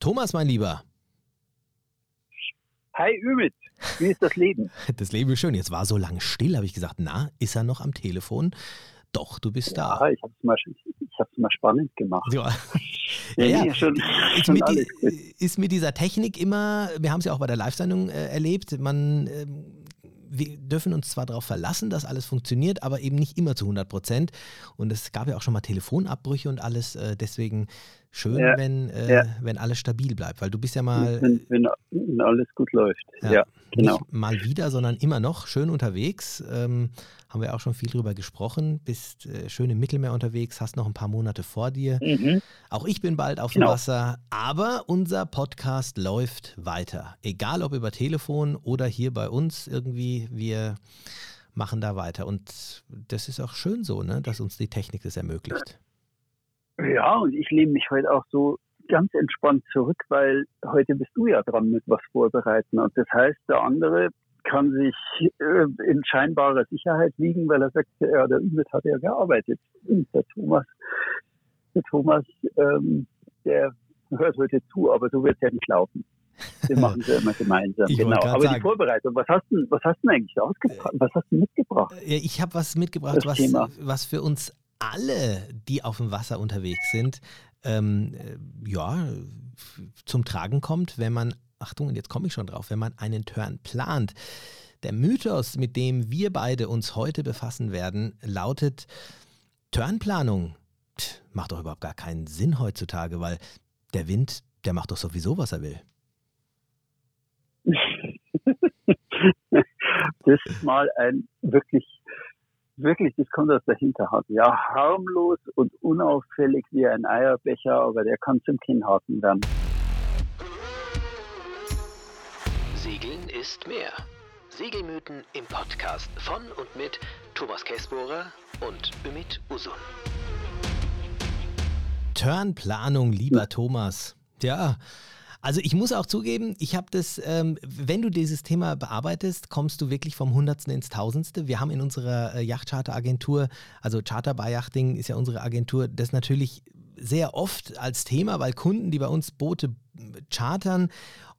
Thomas, mein Lieber. Hi Ümit, wie ist das Leben? Das Leben ist schön. Jetzt war so lange still, habe ich gesagt, na, ist er noch am Telefon? Doch, du bist ja, da. Ich habe es mal, mal spannend gemacht. Ja. ja, ja. Schon, ist, schon mit die, ist, mit dieser Technik immer, wir haben es ja auch bei der Live-Sendung äh, erlebt, man äh, wir dürfen uns zwar darauf verlassen, dass alles funktioniert, aber eben nicht immer zu 100 Prozent. Und es gab ja auch schon mal Telefonabbrüche und alles. Äh, deswegen schön, ja, wenn, äh, ja. wenn alles stabil bleibt, weil du bist ja mal. Wenn, wenn, wenn alles gut läuft. Ja, ja genau. Nicht mal wieder, sondern immer noch schön unterwegs. Ähm, haben wir auch schon viel drüber gesprochen. Bist äh, schön im Mittelmeer unterwegs, hast noch ein paar Monate vor dir. Mhm. Auch ich bin bald auf dem genau. Wasser, aber unser Podcast läuft weiter. Egal ob über Telefon oder hier bei uns irgendwie, wir machen da weiter. Und das ist auch schön so, ne, dass uns die Technik das ermöglicht. Ja, und ich lehne mich heute auch so ganz entspannt zurück, weil heute bist du ja dran mit was vorbereiten. Und das heißt, der andere kann sich äh, in scheinbarer Sicherheit wiegen, weil er sagt, ja, der Ümit hat ja gearbeitet. Und der Thomas, der Thomas, ähm, der hört heute zu, aber so wird es ja nicht laufen. Wir machen es ja immer gemeinsam. Ich genau. Aber sagen. die Vorbereitung, was hast du, was hast du eigentlich ausgebracht? Was hast du mitgebracht? Ich habe was mitgebracht, was, was für uns alle, die auf dem Wasser unterwegs sind, ähm, äh, ja, zum Tragen kommt, wenn man, Achtung, und jetzt komme ich schon drauf, wenn man einen Turn plant. Der Mythos, mit dem wir beide uns heute befassen werden, lautet, Turnplanung macht doch überhaupt gar keinen Sinn heutzutage, weil der Wind, der macht doch sowieso, was er will. das ist mal ein wirklich wirklich, das kommt aus der Hinterhand. Ja, harmlos und unauffällig wie ein Eierbecher, aber der kann zum Kinnhaken werden. Segeln ist mehr. Segelmythen im Podcast von und mit Thomas Käsbohrer und Ümit Usun. Turnplanung, lieber. Thomas. Ja, also ich muss auch zugeben, ich habe das, ähm, wenn du dieses Thema bearbeitest, kommst du wirklich vom Hundertsten ins Tausendste. Wir haben in unserer äh, Yachtcharter-Agentur, also Charter by Yachting ist ja unsere Agentur, das natürlich sehr oft als Thema, weil Kunden, die bei uns Boote chartern,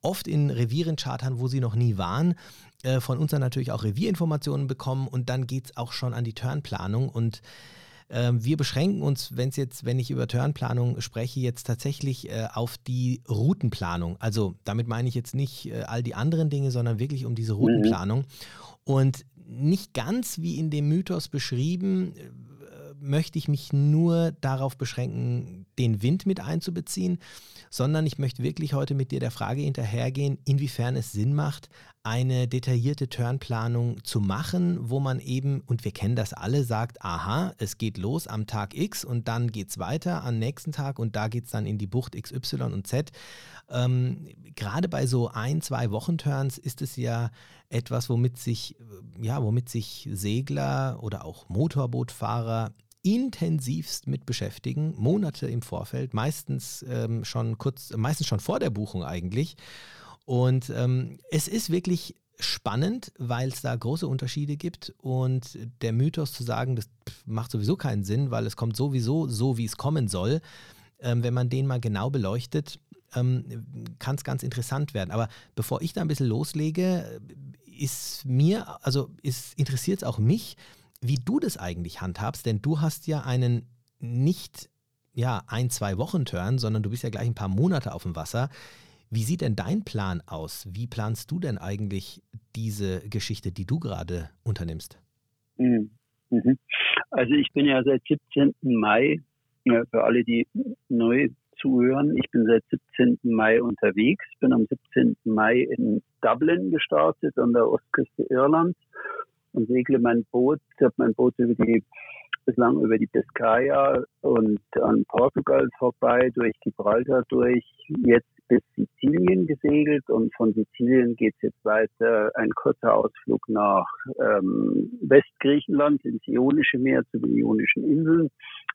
oft in Revieren chartern, wo sie noch nie waren, äh, von uns dann natürlich auch Revierinformationen bekommen und dann geht es auch schon an die Turnplanung und ähm, wir beschränken uns, wenn es jetzt, wenn ich über Turnplanung spreche, jetzt tatsächlich äh, auf die Routenplanung. Also damit meine ich jetzt nicht äh, all die anderen Dinge, sondern wirklich um diese Routenplanung. Mhm. Und nicht ganz wie in dem Mythos beschrieben, äh, möchte ich mich nur darauf beschränken, den Wind mit einzubeziehen, sondern ich möchte wirklich heute mit dir der Frage hinterhergehen, inwiefern es Sinn macht, eine detaillierte Turnplanung zu machen, wo man eben, und wir kennen das alle, sagt, aha, es geht los am Tag X und dann geht es weiter am nächsten Tag und da geht es dann in die Bucht XY und Z. Ähm, Gerade bei so ein, zwei Wochen-Turns ist es ja etwas, womit sich, ja, womit sich Segler oder auch Motorbootfahrer intensivst mit beschäftigen, Monate im Vorfeld, meistens ähm, schon kurz, meistens schon vor der Buchung eigentlich. Und ähm, es ist wirklich spannend, weil es da große Unterschiede gibt und der Mythos zu sagen, das macht sowieso keinen Sinn, weil es kommt sowieso so, wie es kommen soll, ähm, wenn man den mal genau beleuchtet, ähm, kann es ganz interessant werden. Aber bevor ich da ein bisschen loslege, ist mir, also interessiert es auch mich, wie du das eigentlich handhabst, denn du hast ja einen nicht ja, ein, zwei Wochen Turn, sondern du bist ja gleich ein paar Monate auf dem Wasser. Wie sieht denn dein Plan aus? Wie planst du denn eigentlich diese Geschichte, die du gerade unternimmst? Mhm. Mhm. Also ich bin ja seit 17. Mai, für alle, die neu zuhören, ich bin seit 17. Mai unterwegs, bin am 17. Mai in Dublin gestartet, an der Ostküste Irlands und segle mein Boot, ich habe mein Boot über die bislang über die Biscaya und an Portugal vorbei, durch Gibraltar durch, jetzt bis Sizilien gesegelt und von Sizilien geht es jetzt weiter, ein kurzer Ausflug nach ähm, Westgriechenland ins Ionische Meer zu den Ionischen Inseln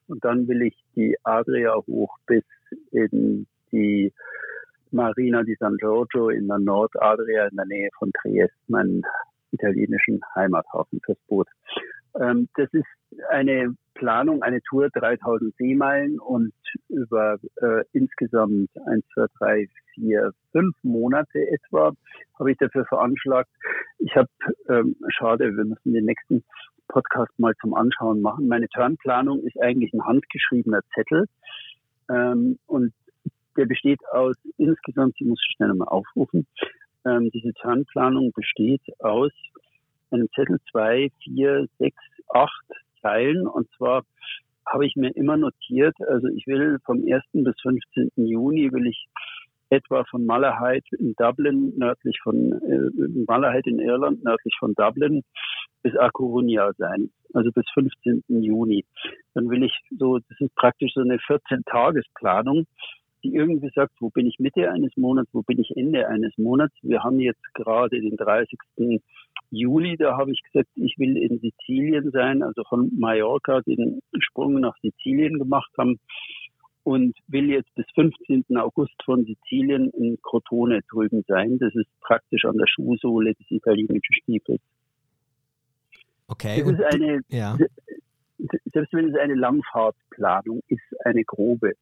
und dann will ich die Adria hoch bis in die Marina di San Giorgio in der Nordadria in der Nähe von Triest, meinen italienischen Heimathafen fürs Boot. Ähm, das ist eine Planung eine Tour 3000 Seemeilen und über äh, insgesamt 1, 2, 3, vier, fünf Monate etwa habe ich dafür veranschlagt. Ich habe, ähm, schade, wir müssen den nächsten Podcast mal zum Anschauen machen. Meine Turnplanung ist eigentlich ein handgeschriebener Zettel ähm, und der besteht aus insgesamt, ich muss schnell mal aufrufen, ähm, diese Turnplanung besteht aus einem Zettel zwei, vier, sechs, acht Zeilen und zwar habe ich mir immer notiert, also ich will vom 1. bis 15. Juni will ich etwa von Malahide in Dublin, nördlich von äh, Malahide in Irland, nördlich von Dublin, bis A Coruña sein, also bis 15. Juni. Dann will ich so, das ist praktisch so eine 14-Tagesplanung, die irgendwie sagt, wo bin ich Mitte eines Monats, wo bin ich Ende eines Monats. Wir haben jetzt gerade den 30. Juli, da habe ich gesagt, ich will in Sizilien sein, also von Mallorca den Sprung nach Sizilien gemacht haben und will jetzt bis 15. August von Sizilien in Crotone drüben sein. Das ist praktisch an der Schuhsohle des italienischen Stiefels. Okay. Das ist eine, ja. Selbst wenn es eine Langfahrtplanung ist, eine grobe,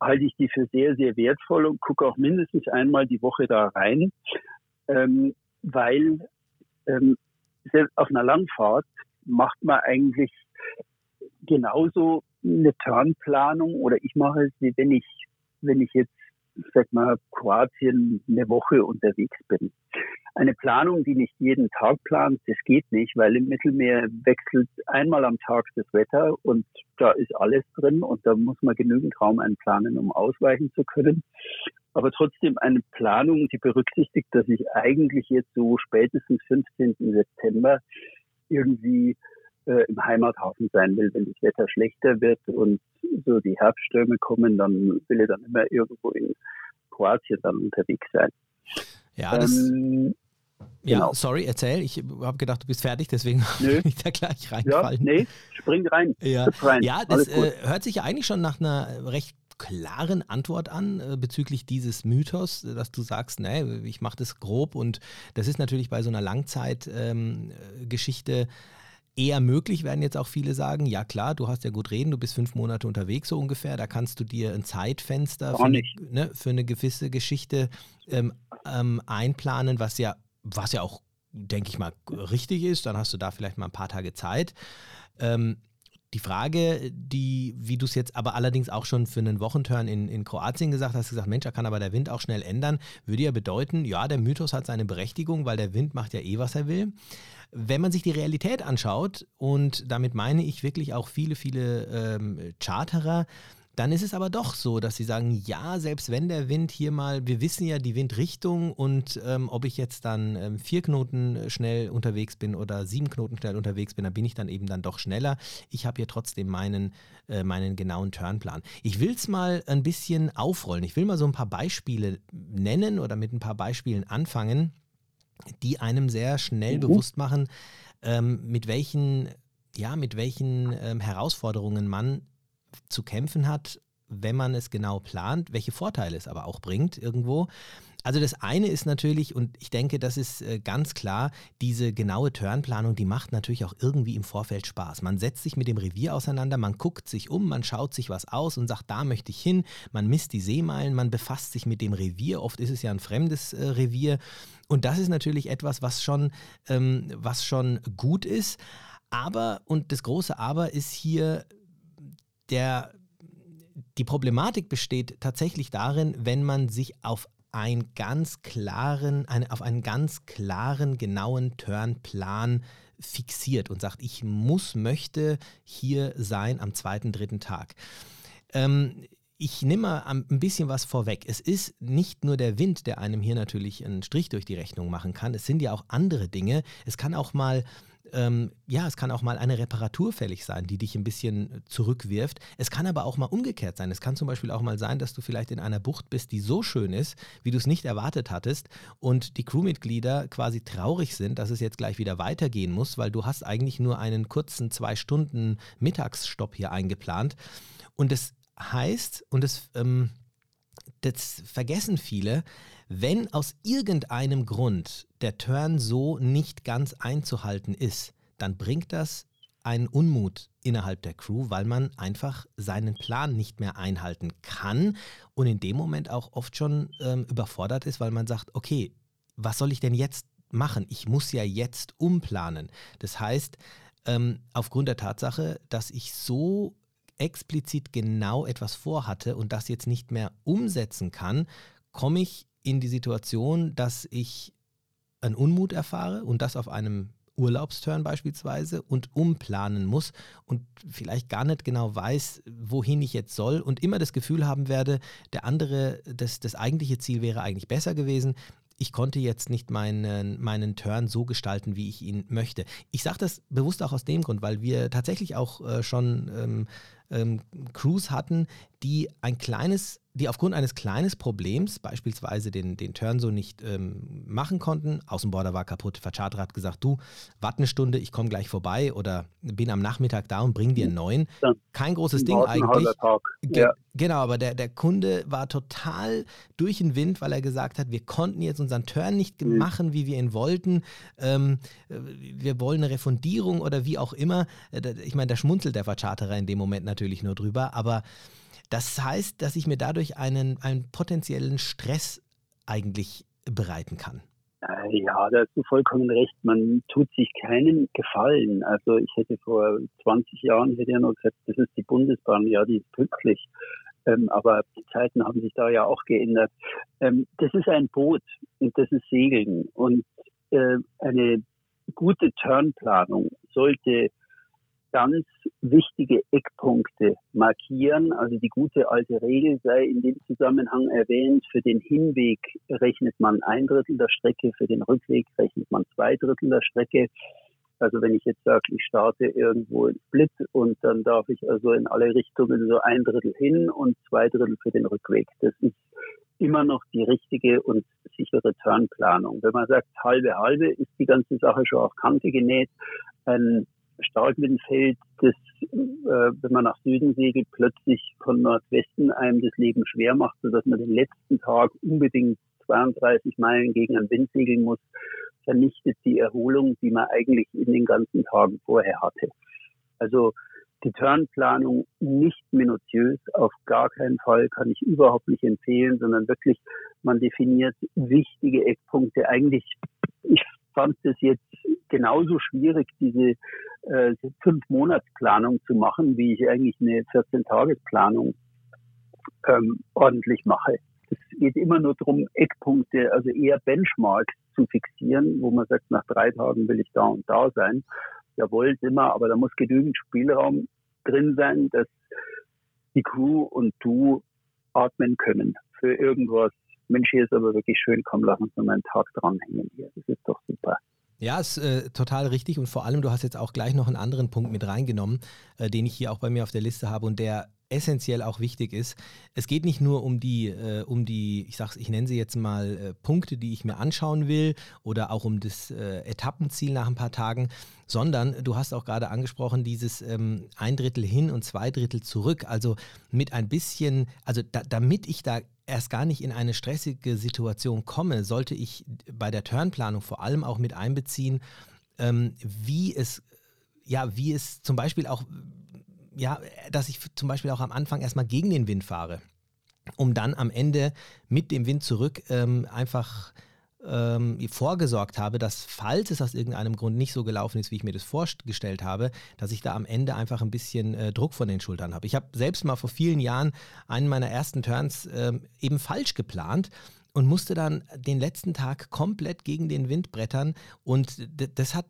halte ich die für sehr, sehr wertvoll und gucke auch mindestens einmal die Woche da rein, ähm, weil ähm, auf einer Langfahrt macht man eigentlich genauso eine Turnplanung oder ich mache es, wie wenn ich, wenn ich jetzt, sag mal, Kroatien eine Woche unterwegs bin. Eine Planung, die nicht jeden Tag plant, das geht nicht, weil im Mittelmeer wechselt einmal am Tag das Wetter und da ist alles drin und da muss man genügend Raum einplanen, um ausweichen zu können. Aber trotzdem eine Planung, die berücksichtigt, dass ich eigentlich jetzt so spätestens 15. September irgendwie äh, im Heimathafen sein will. Wenn das Wetter schlechter wird und so die Herbststürme kommen, dann will ich dann immer irgendwo in Kroatien dann unterwegs sein. Ja, das, ähm, ja, genau. sorry, erzähl. Ich habe gedacht, du bist fertig, deswegen will ich da gleich reinfallen. Ja, nee, spring rein. Ja, rein. ja das äh, hört sich ja eigentlich schon nach einer recht klaren Antwort an äh, bezüglich dieses Mythos, dass du sagst, ne, ich mache das grob und das ist natürlich bei so einer Langzeitgeschichte ähm, eher möglich, werden jetzt auch viele sagen, ja klar, du hast ja gut reden, du bist fünf Monate unterwegs so ungefähr, da kannst du dir ein Zeitfenster für eine, ne, für eine, gewisse Geschichte ähm, ähm, einplanen, was ja, was ja auch, denke ich mal, richtig ist, dann hast du da vielleicht mal ein paar Tage Zeit. Ähm, die Frage, die, wie du es jetzt aber allerdings auch schon für einen Wochenturn in, in Kroatien gesagt hast, gesagt, Mensch, da kann aber der Wind auch schnell ändern, würde ja bedeuten, ja, der Mythos hat seine Berechtigung, weil der Wind macht ja eh, was er will. Wenn man sich die Realität anschaut, und damit meine ich wirklich auch viele, viele ähm, Charterer, dann ist es aber doch so, dass sie sagen, ja, selbst wenn der Wind hier mal, wir wissen ja die Windrichtung und ähm, ob ich jetzt dann ähm, vier Knoten schnell unterwegs bin oder sieben Knoten schnell unterwegs bin, dann bin ich dann eben dann doch schneller. Ich habe hier trotzdem meinen, äh, meinen genauen Turnplan. Ich will es mal ein bisschen aufrollen. Ich will mal so ein paar Beispiele nennen oder mit ein paar Beispielen anfangen, die einem sehr schnell mhm. bewusst machen, ähm, mit welchen, ja, mit welchen ähm, Herausforderungen man zu kämpfen hat, wenn man es genau plant, welche Vorteile es aber auch bringt irgendwo. Also das eine ist natürlich, und ich denke, das ist äh, ganz klar, diese genaue Turnplanung, die macht natürlich auch irgendwie im Vorfeld Spaß. Man setzt sich mit dem Revier auseinander, man guckt sich um, man schaut sich was aus und sagt, da möchte ich hin, man misst die Seemeilen, man befasst sich mit dem Revier, oft ist es ja ein fremdes äh, Revier. Und das ist natürlich etwas, was schon, ähm, was schon gut ist. Aber, und das große Aber ist hier der, die Problematik besteht tatsächlich darin, wenn man sich auf einen ganz klaren, eine, auf einen ganz klaren, genauen Turnplan fixiert und sagt, ich muss, möchte hier sein am zweiten, dritten Tag. Ähm, ich nehme mal ein bisschen was vorweg. Es ist nicht nur der Wind, der einem hier natürlich einen Strich durch die Rechnung machen kann. Es sind ja auch andere Dinge. Es kann auch mal ähm, ja, es kann auch mal eine Reparatur fällig sein, die dich ein bisschen zurückwirft. Es kann aber auch mal umgekehrt sein. Es kann zum Beispiel auch mal sein, dass du vielleicht in einer Bucht bist, die so schön ist, wie du es nicht erwartet hattest und die Crewmitglieder quasi traurig sind, dass es jetzt gleich wieder weitergehen muss, weil du hast eigentlich nur einen kurzen zwei Stunden Mittagsstopp hier eingeplant. Und das heißt, und das, ähm, das vergessen viele, wenn aus irgendeinem Grund der Turn so nicht ganz einzuhalten ist, dann bringt das einen Unmut innerhalb der Crew, weil man einfach seinen Plan nicht mehr einhalten kann und in dem Moment auch oft schon ähm, überfordert ist, weil man sagt, okay, was soll ich denn jetzt machen? Ich muss ja jetzt umplanen. Das heißt, ähm, aufgrund der Tatsache, dass ich so explizit genau etwas vorhatte und das jetzt nicht mehr umsetzen kann, komme ich in die Situation, dass ich einen Unmut erfahre und das auf einem Urlaubsturn beispielsweise und umplanen muss und vielleicht gar nicht genau weiß, wohin ich jetzt soll und immer das Gefühl haben werde, der andere, das, das eigentliche Ziel wäre eigentlich besser gewesen. Ich konnte jetzt nicht meinen, meinen Turn so gestalten, wie ich ihn möchte. Ich sage das bewusst auch aus dem Grund, weil wir tatsächlich auch äh, schon ähm, ähm, Crews hatten, die ein kleines die aufgrund eines kleinen Problems, beispielsweise den, den Turn so nicht ähm, machen konnten, Außenborder war kaputt, Vercharter hat gesagt, du, warte eine Stunde, ich komme gleich vorbei oder bin am Nachmittag da und bring dir einen neuen. Kein großes Ding eigentlich. Ge ja. Genau, aber der, der Kunde war total durch den Wind, weil er gesagt hat, wir konnten jetzt unseren Turn nicht mhm. machen, wie wir ihn wollten. Ähm, wir wollen eine Refundierung oder wie auch immer. Äh, ich meine, da schmunzelt der Vercharterer in dem Moment natürlich nur drüber, aber das heißt, dass ich mir dadurch einen, einen potenziellen Stress eigentlich bereiten kann. Äh, ja, da hast du vollkommen recht. Man tut sich keinen Gefallen. Also ich hätte vor 20 Jahren hätte ja noch gesagt, das ist die Bundesbahn, ja, die ist pünktlich. Ähm, aber die Zeiten haben sich da ja auch geändert. Ähm, das ist ein Boot und das ist Segeln. Und äh, eine gute Turnplanung sollte ganz wichtige Eckpunkte markieren. Also die gute alte Regel sei in dem Zusammenhang erwähnt, für den Hinweg rechnet man ein Drittel der Strecke, für den Rückweg rechnet man zwei Drittel der Strecke. Also wenn ich jetzt sage, ich starte irgendwo in Split und dann darf ich also in alle Richtungen so ein Drittel hin und zwei Drittel für den Rückweg. Das ist immer noch die richtige und sichere Turnplanung. Wenn man sagt, halbe halbe, ist die ganze Sache schon auf Kante genäht. Ein Starkwindfeld, das, äh, wenn man nach Süden segelt, plötzlich von Nordwesten einem das Leben schwer macht, sodass man den letzten Tag unbedingt 32 Meilen gegen einen Wind segeln muss, vernichtet die Erholung, die man eigentlich in den ganzen Tagen vorher hatte. Also die Turnplanung nicht minutiös, auf gar keinen Fall kann ich überhaupt nicht empfehlen, sondern wirklich, man definiert wichtige Eckpunkte. Eigentlich, ich fand es jetzt genauso schwierig, diese äh, Fünf-Monats-Planung zu machen, wie ich eigentlich eine 14-Tages-Planung ähm, ordentlich mache. Es geht immer nur darum, Eckpunkte, also eher Benchmarks zu fixieren, wo man sagt, nach drei Tagen will ich da und da sein. Jawohl, immer, aber da muss genügend Spielraum drin sein, dass die Crew und du atmen können für irgendwas. Mensch, hier ist aber wirklich schön, komm, lass uns noch mal einen Tag dranhängen hier. Das ist doch super. Ja, ist äh, total richtig und vor allem, du hast jetzt auch gleich noch einen anderen Punkt mit reingenommen, äh, den ich hier auch bei mir auf der Liste habe und der essentiell auch wichtig ist. Es geht nicht nur um die, äh, um die, ich sag's, ich nenne sie jetzt mal äh, Punkte, die ich mir anschauen will, oder auch um das äh, Etappenziel nach ein paar Tagen, sondern du hast auch gerade angesprochen, dieses ähm, ein Drittel hin und zwei Drittel zurück. Also mit ein bisschen, also da, damit ich da erst gar nicht in eine stressige Situation komme, sollte ich bei der Turnplanung vor allem auch mit einbeziehen, ähm, wie es ja, wie es zum Beispiel auch, ja, dass ich zum Beispiel auch am Anfang erstmal gegen den Wind fahre, um dann am Ende mit dem Wind zurück ähm, einfach ähm, vorgesorgt habe, dass falls es aus irgendeinem Grund nicht so gelaufen ist, wie ich mir das vorgestellt habe, dass ich da am Ende einfach ein bisschen äh, Druck von den Schultern habe. Ich habe selbst mal vor vielen Jahren einen meiner ersten Turns ähm, eben falsch geplant und musste dann den letzten Tag komplett gegen den Wind brettern. Und das hat,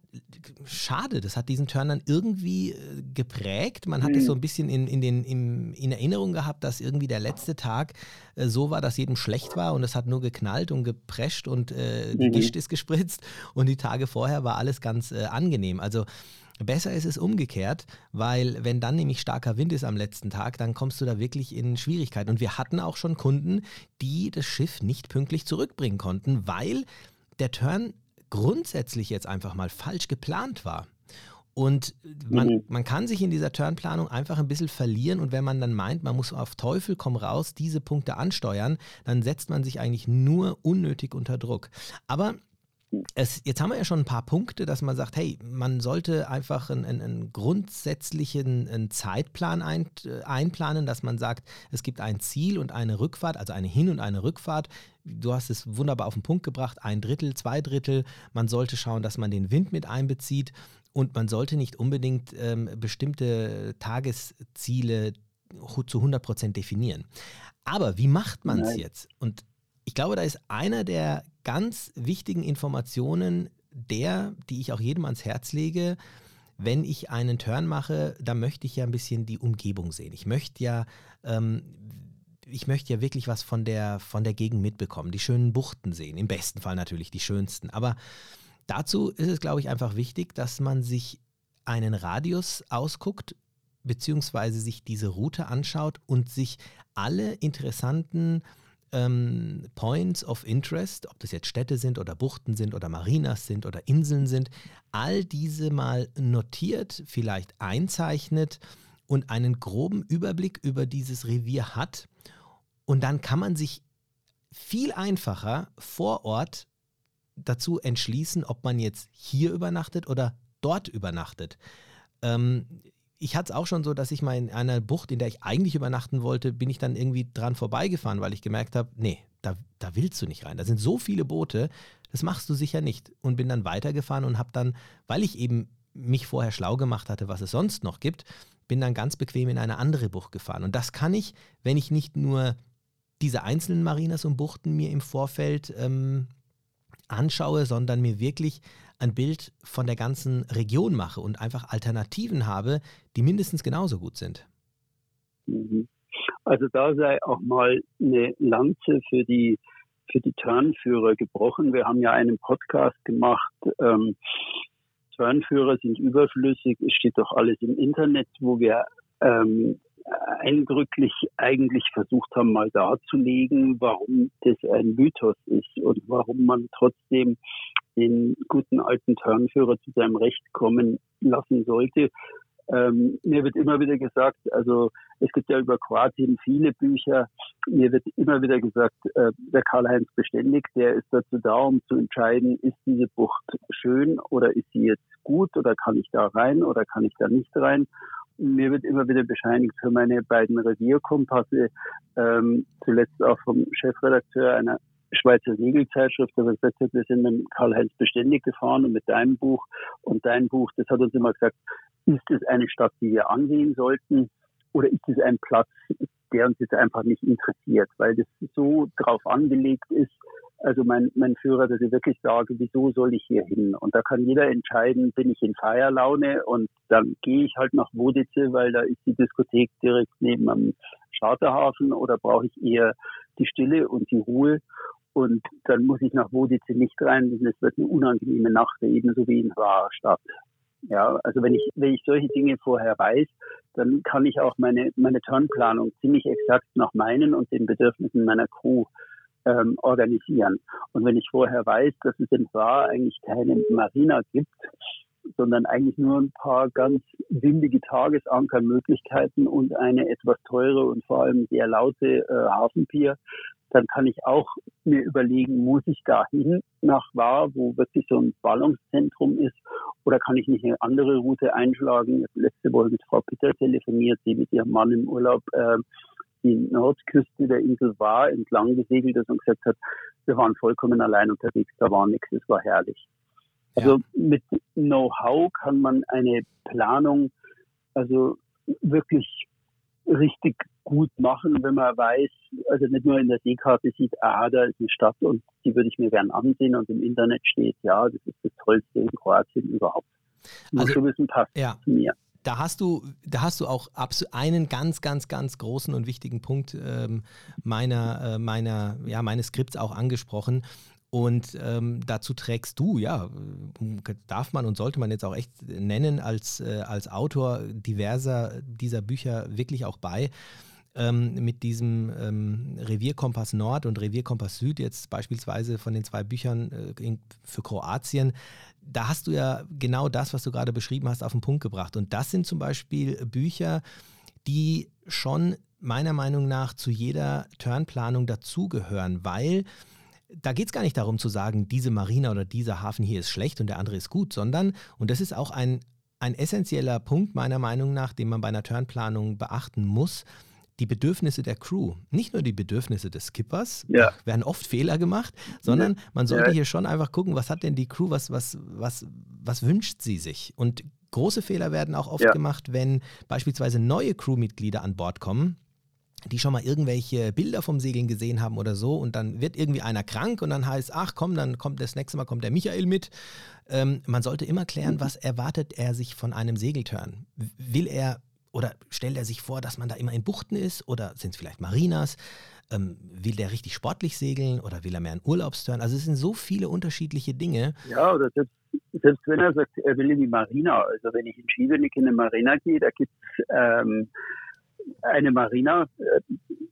schade, das hat diesen Turn dann irgendwie äh, geprägt. Man hat es mhm. so ein bisschen in, in, den, in, in Erinnerung gehabt, dass irgendwie der letzte Tag äh, so war, dass jedem schlecht war und es hat nur geknallt und geprescht und äh, die mhm. Gischt ist gespritzt. Und die Tage vorher war alles ganz äh, angenehm. Also Besser ist es umgekehrt, weil wenn dann nämlich starker Wind ist am letzten Tag, dann kommst du da wirklich in Schwierigkeiten. Und wir hatten auch schon Kunden, die das Schiff nicht pünktlich zurückbringen konnten, weil der Turn grundsätzlich jetzt einfach mal falsch geplant war. Und man, mhm. man kann sich in dieser Turnplanung einfach ein bisschen verlieren und wenn man dann meint, man muss auf Teufel komm raus diese Punkte ansteuern, dann setzt man sich eigentlich nur unnötig unter Druck. Aber es, jetzt haben wir ja schon ein paar Punkte, dass man sagt, hey, man sollte einfach einen, einen grundsätzlichen einen Zeitplan ein, äh, einplanen, dass man sagt, es gibt ein Ziel und eine Rückfahrt, also eine Hin- und eine Rückfahrt. Du hast es wunderbar auf den Punkt gebracht, ein Drittel, zwei Drittel. Man sollte schauen, dass man den Wind mit einbezieht und man sollte nicht unbedingt ähm, bestimmte Tagesziele zu 100 Prozent definieren. Aber wie macht man es jetzt? Und ich glaube, da ist einer der ganz wichtigen Informationen der, die ich auch jedem ans Herz lege, wenn ich einen Turn mache, da möchte ich ja ein bisschen die Umgebung sehen. Ich möchte ja, ähm, ich möchte ja wirklich was von der, von der Gegend mitbekommen, die schönen Buchten sehen, im besten Fall natürlich die schönsten. Aber dazu ist es, glaube ich, einfach wichtig, dass man sich einen Radius ausguckt, beziehungsweise sich diese Route anschaut und sich alle interessanten ähm, Points of Interest, ob das jetzt Städte sind oder Buchten sind oder Marinas sind oder Inseln sind, all diese mal notiert, vielleicht einzeichnet und einen groben Überblick über dieses Revier hat. Und dann kann man sich viel einfacher vor Ort dazu entschließen, ob man jetzt hier übernachtet oder dort übernachtet. Ähm, ich hatte es auch schon so, dass ich mal in einer Bucht, in der ich eigentlich übernachten wollte, bin ich dann irgendwie dran vorbeigefahren, weil ich gemerkt habe, nee, da, da willst du nicht rein. Da sind so viele Boote, das machst du sicher nicht. Und bin dann weitergefahren und habe dann, weil ich eben mich vorher schlau gemacht hatte, was es sonst noch gibt, bin dann ganz bequem in eine andere Bucht gefahren. Und das kann ich, wenn ich nicht nur diese einzelnen Marinas und Buchten mir im Vorfeld ähm, anschaue, sondern mir wirklich ein Bild von der ganzen Region mache und einfach Alternativen habe, die mindestens genauso gut sind. Mhm. Also da sei auch mal eine Lanze für die für die Turnführer gebrochen. Wir haben ja einen Podcast gemacht. Ähm, Turnführer sind überflüssig. Es steht doch alles im Internet, wo wir ähm, eindrücklich eigentlich versucht haben, mal darzulegen, warum das ein Mythos ist und warum man trotzdem den guten alten Turnführer zu seinem Recht kommen lassen sollte. Ähm, mir wird immer wieder gesagt, also es gibt ja über Kroatien viele Bücher, mir wird immer wieder gesagt, äh, der Karl-Heinz Beständig, der ist dazu da, um zu entscheiden, ist diese Bucht schön oder ist sie jetzt gut oder kann ich da rein oder kann ich da nicht rein. Mir wird immer wieder bescheinigt für meine beiden Revierkompasse, ähm, zuletzt auch vom Chefredakteur einer Schweizer Segelzeitschrift, der gesagt hat, wir sind mit Karl-Heinz beständig gefahren und mit deinem Buch. Und dein Buch, das hat uns immer gesagt, ist es eine Stadt, die wir ansehen sollten? Oder ist es ein Platz, der uns jetzt einfach nicht interessiert, weil das so drauf angelegt ist, also mein, mein Führer, dass ich wirklich sage, wieso soll ich hier hin? Und da kann jeder entscheiden, bin ich in Feierlaune und dann gehe ich halt nach Wodice, weil da ist die Diskothek direkt neben am Charterhafen oder brauche ich eher die Stille und die Ruhe? Und dann muss ich nach Wodice nicht rein, denn es wird eine unangenehme Nacht, ebenso wie in Rastatt. Ja, also wenn ich, wenn ich solche Dinge vorher weiß, dann kann ich auch meine, meine Turnplanung ziemlich exakt nach meinen und den Bedürfnissen meiner Crew ähm, organisieren. Und wenn ich vorher weiß, dass es in War eigentlich keine Marina gibt, sondern eigentlich nur ein paar ganz windige Tagesankermöglichkeiten und eine etwas teure und vor allem sehr laute äh, Hafenpier, dann kann ich auch mir überlegen, muss ich da hin nach War, wo wirklich so ein Ballungszentrum ist, oder kann ich nicht eine andere Route einschlagen? Letzte Woche mit Frau Peter telefoniert, die mit ihrem Mann im Urlaub äh, die Nordküste der Insel war, entlang gesegelt ist und gesagt hat, wir waren vollkommen allein unterwegs, da war nichts, es war herrlich. Also ja. mit Know-how kann man eine Planung also wirklich richtig gut machen, wenn man weiß, also nicht nur in der Seekarte sieht, ah, da ist eine Stadt und die würde ich mir gern ansehen und im Internet steht, ja, das ist das Tollste in Kroatien überhaupt. Muss also, schon wissen, passt ja. zu mir. Da hast du, da hast du auch einen ganz, ganz, ganz großen und wichtigen Punkt ähm, meiner, äh, meiner, ja, meines Skripts auch angesprochen. Und ähm, dazu trägst du, ja, darf man und sollte man jetzt auch echt nennen, als, äh, als Autor diverser dieser Bücher wirklich auch bei. Ähm, mit diesem ähm, Revierkompass Nord und Revierkompass Süd, jetzt beispielsweise von den zwei Büchern äh, in, für Kroatien, da hast du ja genau das, was du gerade beschrieben hast, auf den Punkt gebracht. Und das sind zum Beispiel Bücher, die schon meiner Meinung nach zu jeder Turnplanung dazugehören, weil da geht es gar nicht darum zu sagen, diese Marina oder dieser Hafen hier ist schlecht und der andere ist gut, sondern, und das ist auch ein, ein essentieller Punkt meiner Meinung nach, den man bei einer Turnplanung beachten muss, die Bedürfnisse der Crew, nicht nur die Bedürfnisse des Skippers, ja. werden oft Fehler gemacht, sondern man sollte ja. hier schon einfach gucken, was hat denn die Crew, was, was, was, was wünscht sie sich? Und große Fehler werden auch oft gemacht, wenn beispielsweise neue Crewmitglieder an Bord kommen die schon mal irgendwelche Bilder vom Segeln gesehen haben oder so und dann wird irgendwie einer krank und dann heißt, ach komm, dann kommt das nächste Mal kommt der Michael mit. Ähm, man sollte immer klären, was erwartet er sich von einem Segeltörn. Will er oder stellt er sich vor, dass man da immer in Buchten ist oder sind es vielleicht Marinas? Ähm, will der richtig sportlich segeln oder will er mehr einen Urlaubsturn? Also es sind so viele unterschiedliche Dinge. Ja, oder selbst, selbst wenn er sagt, er will in die Marina. Also wenn ich in Schiebenig in eine Marina gehe, da gibt es ähm, eine Marina, äh,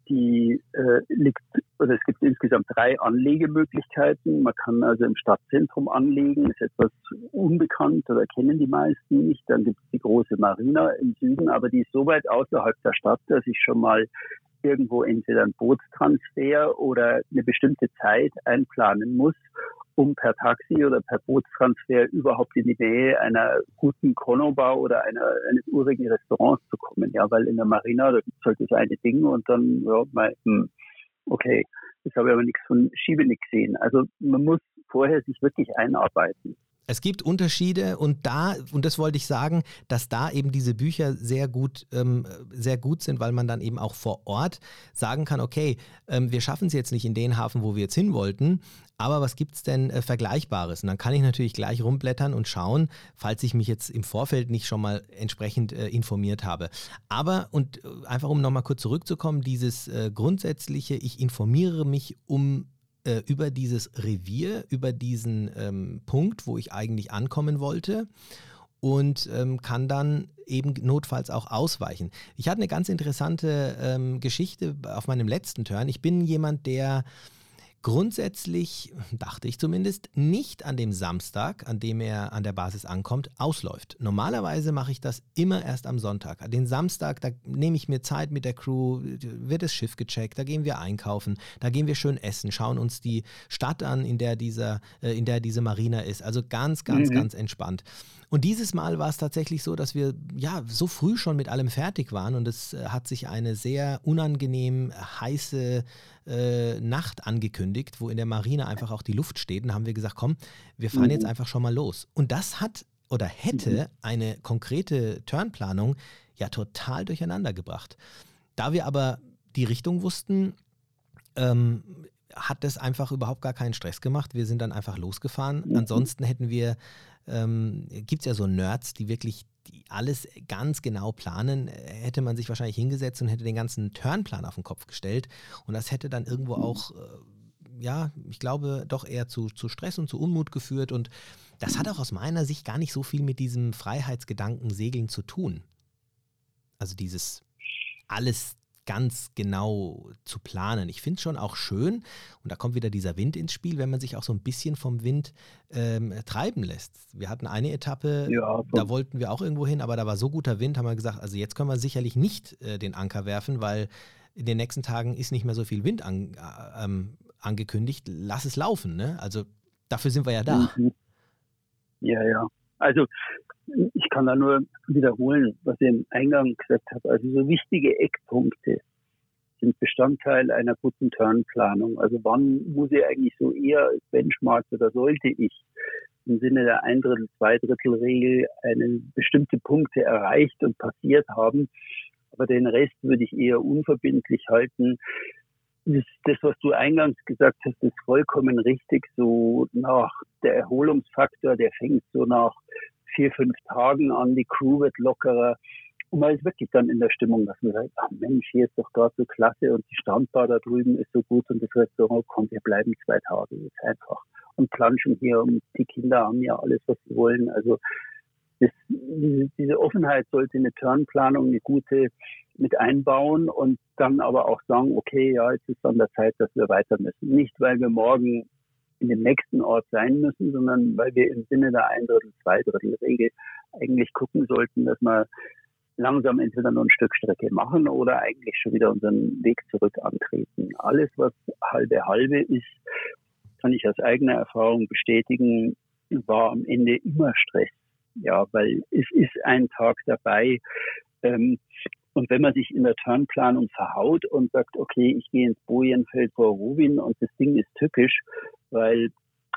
die äh, liegt, oder es gibt insgesamt drei Anlegemöglichkeiten. Man kann also im Stadtzentrum anlegen, ist etwas unbekannt oder kennen die meisten nicht. Dann gibt es die große Marina im Süden, aber die ist so weit außerhalb der Stadt, dass ich schon mal irgendwo entweder einen Bootstransfer oder eine bestimmte Zeit einplanen muss um per Taxi oder per Bootstransfer überhaupt in die Nähe einer guten Konobar oder einer, eines urigen Restaurants zu kommen. Ja, weil in der Marina, da gibt es halt das eine Ding und dann, ja, mal, hm, okay, das habe ich aber nichts von Schiebenig gesehen. Also man muss vorher sich wirklich einarbeiten. Es gibt Unterschiede und da, und das wollte ich sagen, dass da eben diese Bücher sehr gut, ähm, sehr gut sind, weil man dann eben auch vor Ort sagen kann, okay, ähm, wir schaffen es jetzt nicht in den Hafen, wo wir jetzt hin wollten, aber was gibt es denn äh, Vergleichbares? Und dann kann ich natürlich gleich rumblättern und schauen, falls ich mich jetzt im Vorfeld nicht schon mal entsprechend äh, informiert habe. Aber, und äh, einfach um nochmal kurz zurückzukommen, dieses äh, grundsätzliche, ich informiere mich um äh, über dieses Revier, über diesen ähm, Punkt, wo ich eigentlich ankommen wollte und ähm, kann dann eben notfalls auch ausweichen. Ich hatte eine ganz interessante ähm, Geschichte auf meinem letzten Turn. Ich bin jemand, der grundsätzlich, dachte ich zumindest, nicht an dem Samstag, an dem er an der Basis ankommt, ausläuft. Normalerweise mache ich das immer erst am Sonntag. Den Samstag, da nehme ich mir Zeit mit der Crew, wird das Schiff gecheckt, da gehen wir einkaufen, da gehen wir schön essen, schauen uns die Stadt an, in der, dieser, äh, in der diese Marina ist. Also ganz, ganz, mhm. ganz entspannt. Und dieses Mal war es tatsächlich so, dass wir ja so früh schon mit allem fertig waren und es äh, hat sich eine sehr unangenehm heiße äh, Nacht angekündigt, wo in der Marine einfach auch die Luft steht. Und haben wir gesagt, komm, wir fahren jetzt mhm. einfach schon mal los. Und das hat oder hätte mhm. eine konkrete Turnplanung ja total durcheinander gebracht. Da wir aber die Richtung wussten, ähm, hat das einfach überhaupt gar keinen Stress gemacht. Wir sind dann einfach losgefahren. Mhm. Ansonsten hätten wir ähm, gibt es ja so Nerds, die wirklich die alles ganz genau planen, hätte man sich wahrscheinlich hingesetzt und hätte den ganzen Turnplan auf den Kopf gestellt. Und das hätte dann irgendwo auch, äh, ja, ich glaube, doch eher zu, zu Stress und zu Unmut geführt. Und das hat auch aus meiner Sicht gar nicht so viel mit diesem Freiheitsgedanken Segeln zu tun. Also dieses alles ganz genau zu planen. Ich finde es schon auch schön, und da kommt wieder dieser Wind ins Spiel, wenn man sich auch so ein bisschen vom Wind ähm, treiben lässt. Wir hatten eine Etappe, ja, da wollten wir auch irgendwo hin, aber da war so guter Wind, haben wir gesagt, also jetzt können wir sicherlich nicht äh, den Anker werfen, weil in den nächsten Tagen ist nicht mehr so viel Wind an, äh, ähm, angekündigt. Lass es laufen, ne? Also dafür sind wir ja da. Mhm. Ja, ja. Also ich kann da nur wiederholen, was ich im Eingang gesagt habe. Also so wichtige Eckpunkte sind Bestandteil einer guten Turnplanung. Also wann muss ich eigentlich so eher als Benchmark oder sollte ich im Sinne der Ein Drittel, Zwei Drittel Regel eine bestimmte Punkte erreicht und passiert haben. Aber den Rest würde ich eher unverbindlich halten. Das, das, was du eingangs gesagt hast, ist vollkommen richtig. So nach der Erholungsfaktor, der fängt so nach vier, fünf Tagen an, die Crew wird lockerer. Und man ist wirklich dann in der Stimmung, dass man sagt, ach Mensch, hier ist doch gerade so klasse und die Strandbar da drüben ist so gut und das Restaurant kommt, wir bleiben zwei Tage jetzt einfach und planschen hier und die Kinder haben ja alles, was sie wollen. Also das, diese, diese Offenheit sollte eine Turnplanung, eine gute mit einbauen und dann aber auch sagen, okay, ja, jetzt ist an der Zeit, dass wir weiter müssen. Nicht, weil wir morgen in dem nächsten Ort sein müssen, sondern weil wir im Sinne der Ein Drittel, Zwei Drittel Regel eigentlich gucken sollten, dass wir langsam entweder nur ein Stück Strecke machen oder eigentlich schon wieder unseren Weg zurück antreten. Alles, was halbe halbe ist, kann ich aus eigener Erfahrung bestätigen, war am Ende immer Stress. Ja, weil es ist ein Tag dabei. Ähm, und wenn man sich in der Turnplanung verhaut und sagt, okay, ich gehe ins Bojenfeld vor Rubin und das Ding ist tückisch, weil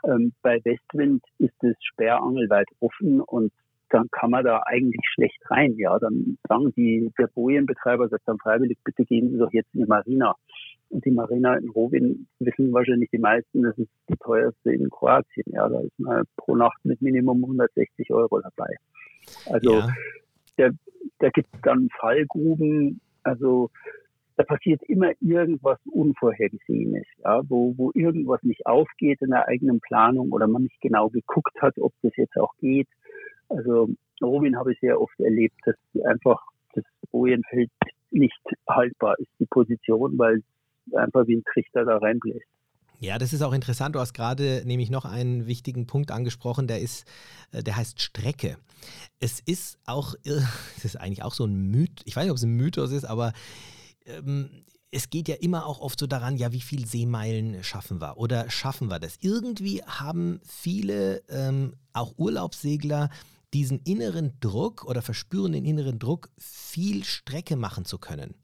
ähm, bei Westwind ist es sperrangelweit offen und dann kann man da eigentlich schlecht rein. Ja, dann sagen die, der Bojenbetreiber sagt dann freiwillig, bitte gehen Sie doch jetzt in die Marina. Und die Marina in Rovin wissen wahrscheinlich die meisten, das ist die teuerste in Kroatien. Ja, da ist man pro Nacht mit Minimum 160 Euro dabei. Also ja. da, da gibt es dann Fallgruben, also da passiert immer irgendwas Unvorhergesehenes, ja, wo, wo irgendwas nicht aufgeht in der eigenen Planung oder man nicht genau geguckt hat, ob das jetzt auch geht. Also Robin habe ich sehr oft erlebt, dass einfach das Bojenfeld nicht haltbar ist, die Position, weil einfach wie ein Trichter da reinbläst. Ja, das ist auch interessant. Du hast gerade nämlich noch einen wichtigen Punkt angesprochen, der ist, äh, der heißt Strecke. Es ist auch, es ist eigentlich auch so ein Mythos, ich weiß nicht, ob es ein Mythos ist, aber ähm, es geht ja immer auch oft so daran, ja, wie viel Seemeilen schaffen wir oder schaffen wir das? Irgendwie haben viele, ähm, auch Urlaubssegler, diesen inneren Druck oder verspüren den inneren Druck, viel Strecke machen zu können.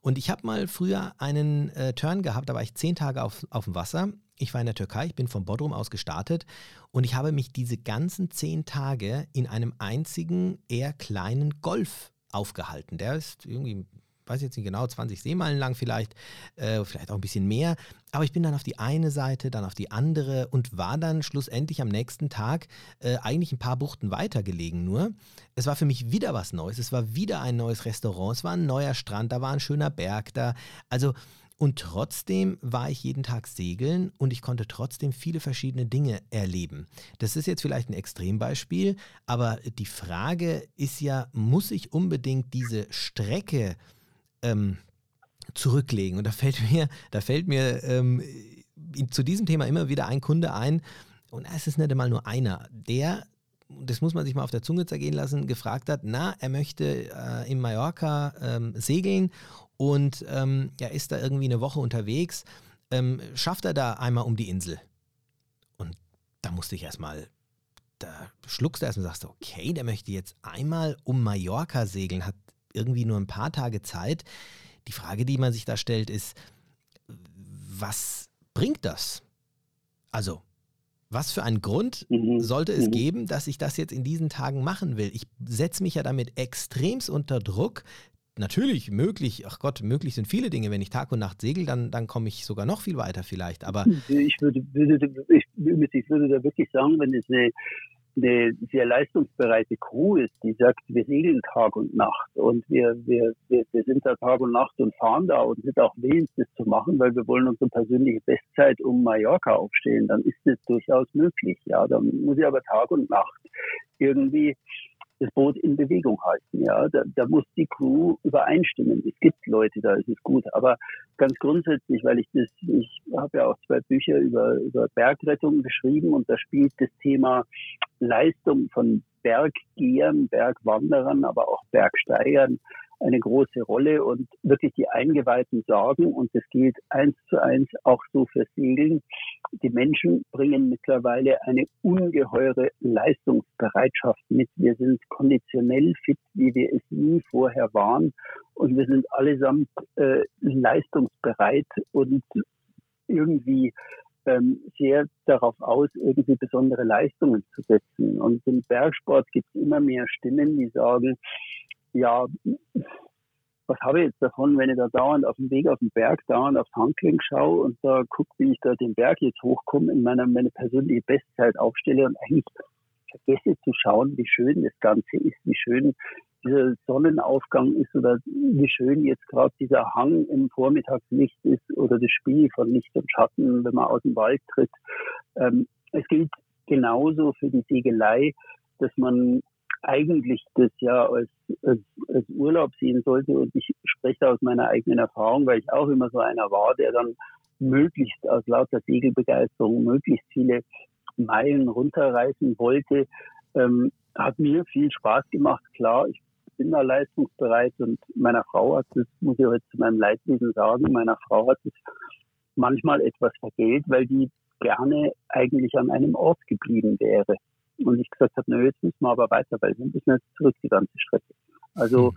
Und ich habe mal früher einen äh, Turn gehabt, da war ich zehn Tage auf, auf dem Wasser. Ich war in der Türkei, ich bin von Bodrum aus gestartet und ich habe mich diese ganzen zehn Tage in einem einzigen, eher kleinen Golf aufgehalten. Der ist irgendwie weiß jetzt nicht genau, 20 Seemeilen lang vielleicht, äh, vielleicht auch ein bisschen mehr. Aber ich bin dann auf die eine Seite, dann auf die andere und war dann schlussendlich am nächsten Tag äh, eigentlich ein paar Buchten weiter gelegen nur. Es war für mich wieder was Neues. Es war wieder ein neues Restaurant, es war ein neuer Strand, da war ein schöner Berg da. Also und trotzdem war ich jeden Tag segeln und ich konnte trotzdem viele verschiedene Dinge erleben. Das ist jetzt vielleicht ein Extrembeispiel, aber die Frage ist ja, muss ich unbedingt diese Strecke ähm, zurücklegen. Und da fällt mir, da fällt mir ähm, zu diesem Thema immer wieder ein Kunde ein, und es ist nicht einmal nur einer, der, das muss man sich mal auf der Zunge zergehen lassen, gefragt hat, na, er möchte äh, in Mallorca ähm, segeln und ähm, er ist da irgendwie eine Woche unterwegs. Ähm, schafft er da einmal um die Insel? Und da musste ich erstmal da schluckst du erstmal und sagst, okay, der möchte jetzt einmal um Mallorca segeln, hat irgendwie nur ein paar Tage Zeit. Die Frage, die man sich da stellt, ist, was bringt das? Also, was für einen Grund mhm. sollte es mhm. geben, dass ich das jetzt in diesen Tagen machen will? Ich setze mich ja damit extremst unter Druck. Natürlich, möglich, ach Gott, möglich sind viele Dinge. Wenn ich Tag und Nacht segel, dann, dann komme ich sogar noch viel weiter vielleicht. Aber ich würde, würde, ich, ich würde da wirklich sagen, wenn es eine eine sehr leistungsbereite Crew ist, die sagt, wir segeln Tag und Nacht. Und wir, wir, wir, wir sind da Tag und Nacht und fahren da. Und sind auch willens, das zu machen, weil wir wollen unsere persönliche Bestzeit um Mallorca aufstehen, dann ist das durchaus möglich. Ja, dann muss ich aber Tag und Nacht irgendwie das Boot in Bewegung halten. Ja, da, da muss die Crew übereinstimmen. Es gibt Leute, da ist es gut. Aber ganz grundsätzlich, weil ich das, ich habe ja auch zwei Bücher über, über Bergrettung geschrieben und da spielt das Thema Leistung von Berggehern, Bergwanderern, aber auch Bergsteigern eine große Rolle und wirklich die Eingeweihten sagen, und das gilt eins zu eins auch so für Segeln, die Menschen bringen mittlerweile eine ungeheure Leistungsbereitschaft mit. Wir sind konditionell fit, wie wir es nie vorher waren und wir sind allesamt äh, leistungsbereit und irgendwie ähm, sehr darauf aus, irgendwie besondere Leistungen zu setzen. Und im Bergsport gibt es immer mehr Stimmen, die sagen, ja, was habe ich jetzt davon, wenn ich da dauernd auf dem Weg auf den Berg dauernd aufs Handgelenk schaue und da gucke, wie ich da den Berg jetzt hochkomme, in meiner meine persönliche Bestzeit aufstelle und eigentlich vergesse zu schauen, wie schön das Ganze ist, wie schön dieser Sonnenaufgang ist oder wie schön jetzt gerade dieser Hang im Vormittagslicht ist oder das Spiel von Licht und Schatten, wenn man aus dem Wald tritt. Ähm, es gilt genauso für die Segelei, dass man eigentlich das ja als, als, als Urlaub sehen sollte. Und ich spreche aus meiner eigenen Erfahrung, weil ich auch immer so einer war, der dann möglichst aus lauter Segelbegeisterung möglichst viele Meilen runterreißen wollte. Ähm, hat mir viel Spaß gemacht. Klar, ich bin da leistungsbereit und meiner Frau hat das, muss ich heute zu meinem Leidwesen sagen, meiner Frau hat es manchmal etwas vergelt, weil die gerne eigentlich an einem Ort geblieben wäre. Und ich gesagt habe, na jetzt müssen wir aber weiter, weil wir müssen jetzt zurück die ganze Strecke. Also